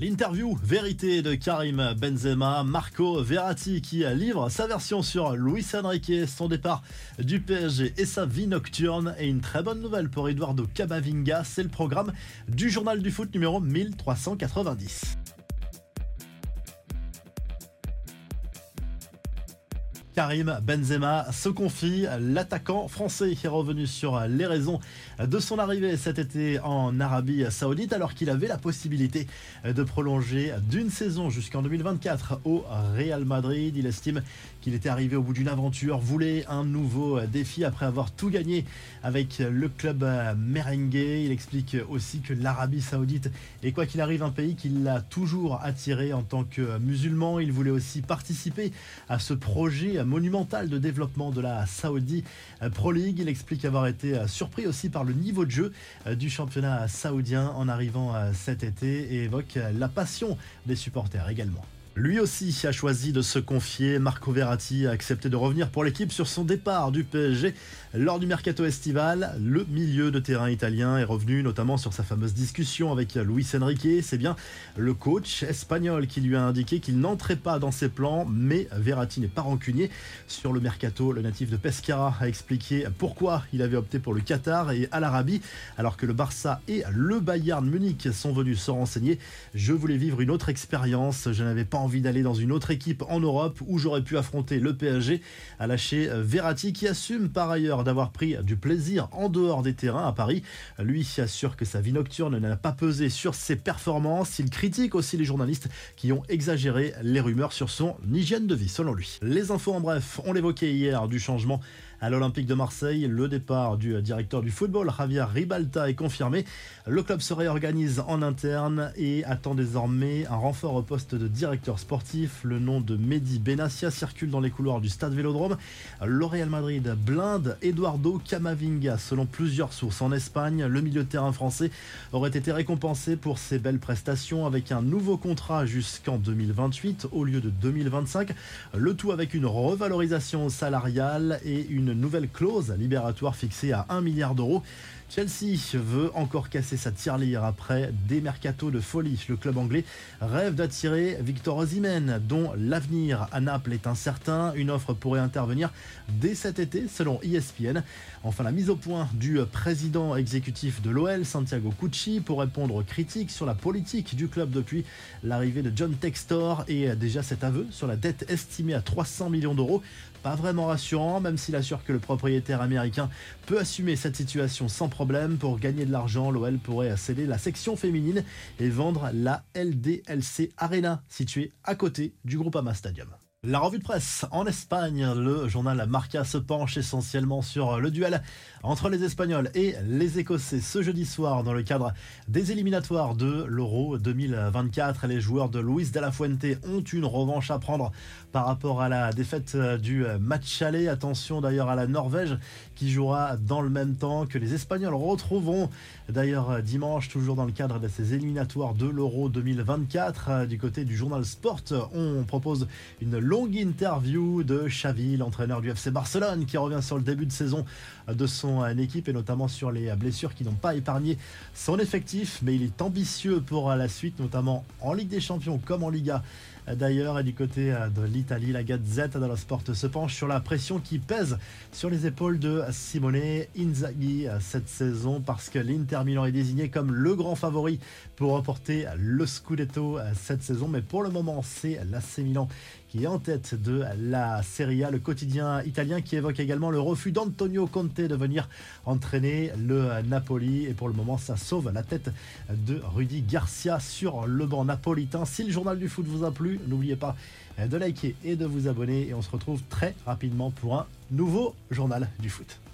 L'interview vérité de Karim Benzema, Marco Verratti qui livre sa version sur Luis Enrique, son départ du PSG et sa vie nocturne et une très bonne nouvelle pour Eduardo Camavinga, c'est le programme du journal du foot numéro 1390. Karim Benzema se confie. L'attaquant français est revenu sur les raisons de son arrivée cet été en Arabie Saoudite alors qu'il avait la possibilité de prolonger d'une saison jusqu'en 2024 au Real Madrid. Il estime qu'il était arrivé au bout d'une aventure, voulait un nouveau défi après avoir tout gagné avec le club merengue. Il explique aussi que l'Arabie Saoudite est quoi qu'il arrive un pays qui l'a toujours attiré en tant que musulman. Il voulait aussi participer à ce projet monumental de développement de la Saudi Pro League. Il explique avoir été surpris aussi par le niveau de jeu du championnat saoudien en arrivant cet été et évoque la passion des supporters également. Lui aussi a choisi de se confier. Marco Verratti a accepté de revenir pour l'équipe sur son départ du PSG lors du mercato estival. Le milieu de terrain italien est revenu notamment sur sa fameuse discussion avec Luis Enrique. C'est bien le coach espagnol qui lui a indiqué qu'il n'entrait pas dans ses plans, mais Verratti n'est pas rancunier. Sur le mercato, le natif de Pescara a expliqué pourquoi il avait opté pour le Qatar et à l'Arabie, alors que le Barça et le Bayern Munich sont venus se renseigner. Je voulais vivre une autre expérience. Je n'avais pas envie d'aller dans une autre équipe en Europe où j'aurais pu affronter le PSG, a lâché Verratti qui assume par ailleurs d'avoir pris du plaisir en dehors des terrains à Paris. Lui assure que sa vie nocturne n'a pas pesé sur ses performances. Il critique aussi les journalistes qui ont exagéré les rumeurs sur son hygiène de vie selon lui. Les infos en bref, on l'évoquait hier du changement à l'Olympique de Marseille. Le départ du directeur du football, Javier Ribalta, est confirmé. Le club se réorganise en interne et attend désormais un renfort au poste de directeur sportif. Le nom de Mehdi Benassia circule dans les couloirs du stade Vélodrome. Le Real Madrid blinde Eduardo Camavinga. Selon plusieurs sources en Espagne, le milieu de terrain français aurait été récompensé pour ses belles prestations avec un nouveau contrat jusqu'en 2028 au lieu de 2025. Le tout avec une revalorisation salariale et une nouvelle clause libératoire fixée à 1 milliard d'euros. Chelsea veut encore casser sa tirelire après des mercatos de folie. Le club anglais rêve d'attirer Victor Osimhen, dont l'avenir à Naples est incertain. Une offre pourrait intervenir dès cet été, selon ESPN. Enfin, la mise au point du président exécutif de l'OL, Santiago Cucci, pour répondre aux critiques sur la politique du club depuis l'arrivée de John Textor et déjà cet aveu sur la dette estimée à 300 millions d'euros. Pas vraiment rassurant, même s'il assure que le propriétaire américain peut assumer cette situation sans Pour gagner de l'argent, l'OL pourrait céder la section féminine et vendre la LDLC Arena, située à côté du Groupama Stadium. La revue de presse en Espagne, le journal Marca se penche essentiellement sur le duel entre les Espagnols et les Écossais ce jeudi soir dans le cadre des éliminatoires de l'Euro 2024. Les joueurs de Luis de la Fuente ont une revanche à prendre par rapport à la défaite du match aller. Attention d'ailleurs à la Norvège qui jouera dans le même temps que les Espagnols retrouveront d'ailleurs dimanche toujours dans le cadre de ces éliminatoires de l'Euro 2024. Du côté du journal Sport, on propose une longue interview de Xavi, l'entraîneur du FC Barcelone, qui revient sur le début de saison de son équipe et notamment sur les blessures qui n'ont pas épargné son effectif. Mais il est ambitieux pour la suite, notamment en Ligue des Champions comme en Liga. D'ailleurs, du côté de l'Italie, la Gazette dello Sport se penche sur la pression qui pèse sur les épaules de Simone Inzaghi cette saison parce que l'Inter Milan est désigné comme le grand favori pour remporter le Scudetto cette saison. Mais pour le moment, c'est l'AC Milan qui est en tête de la Serie A, le quotidien italien qui évoque également le refus d'Antonio Conte de venir entraîner le Napoli. Et pour le moment, ça sauve la tête de Rudy Garcia sur le banc napolitain. Si le journal du foot vous a plu, n'oubliez pas de liker et de vous abonner. Et on se retrouve très rapidement pour un nouveau journal du foot.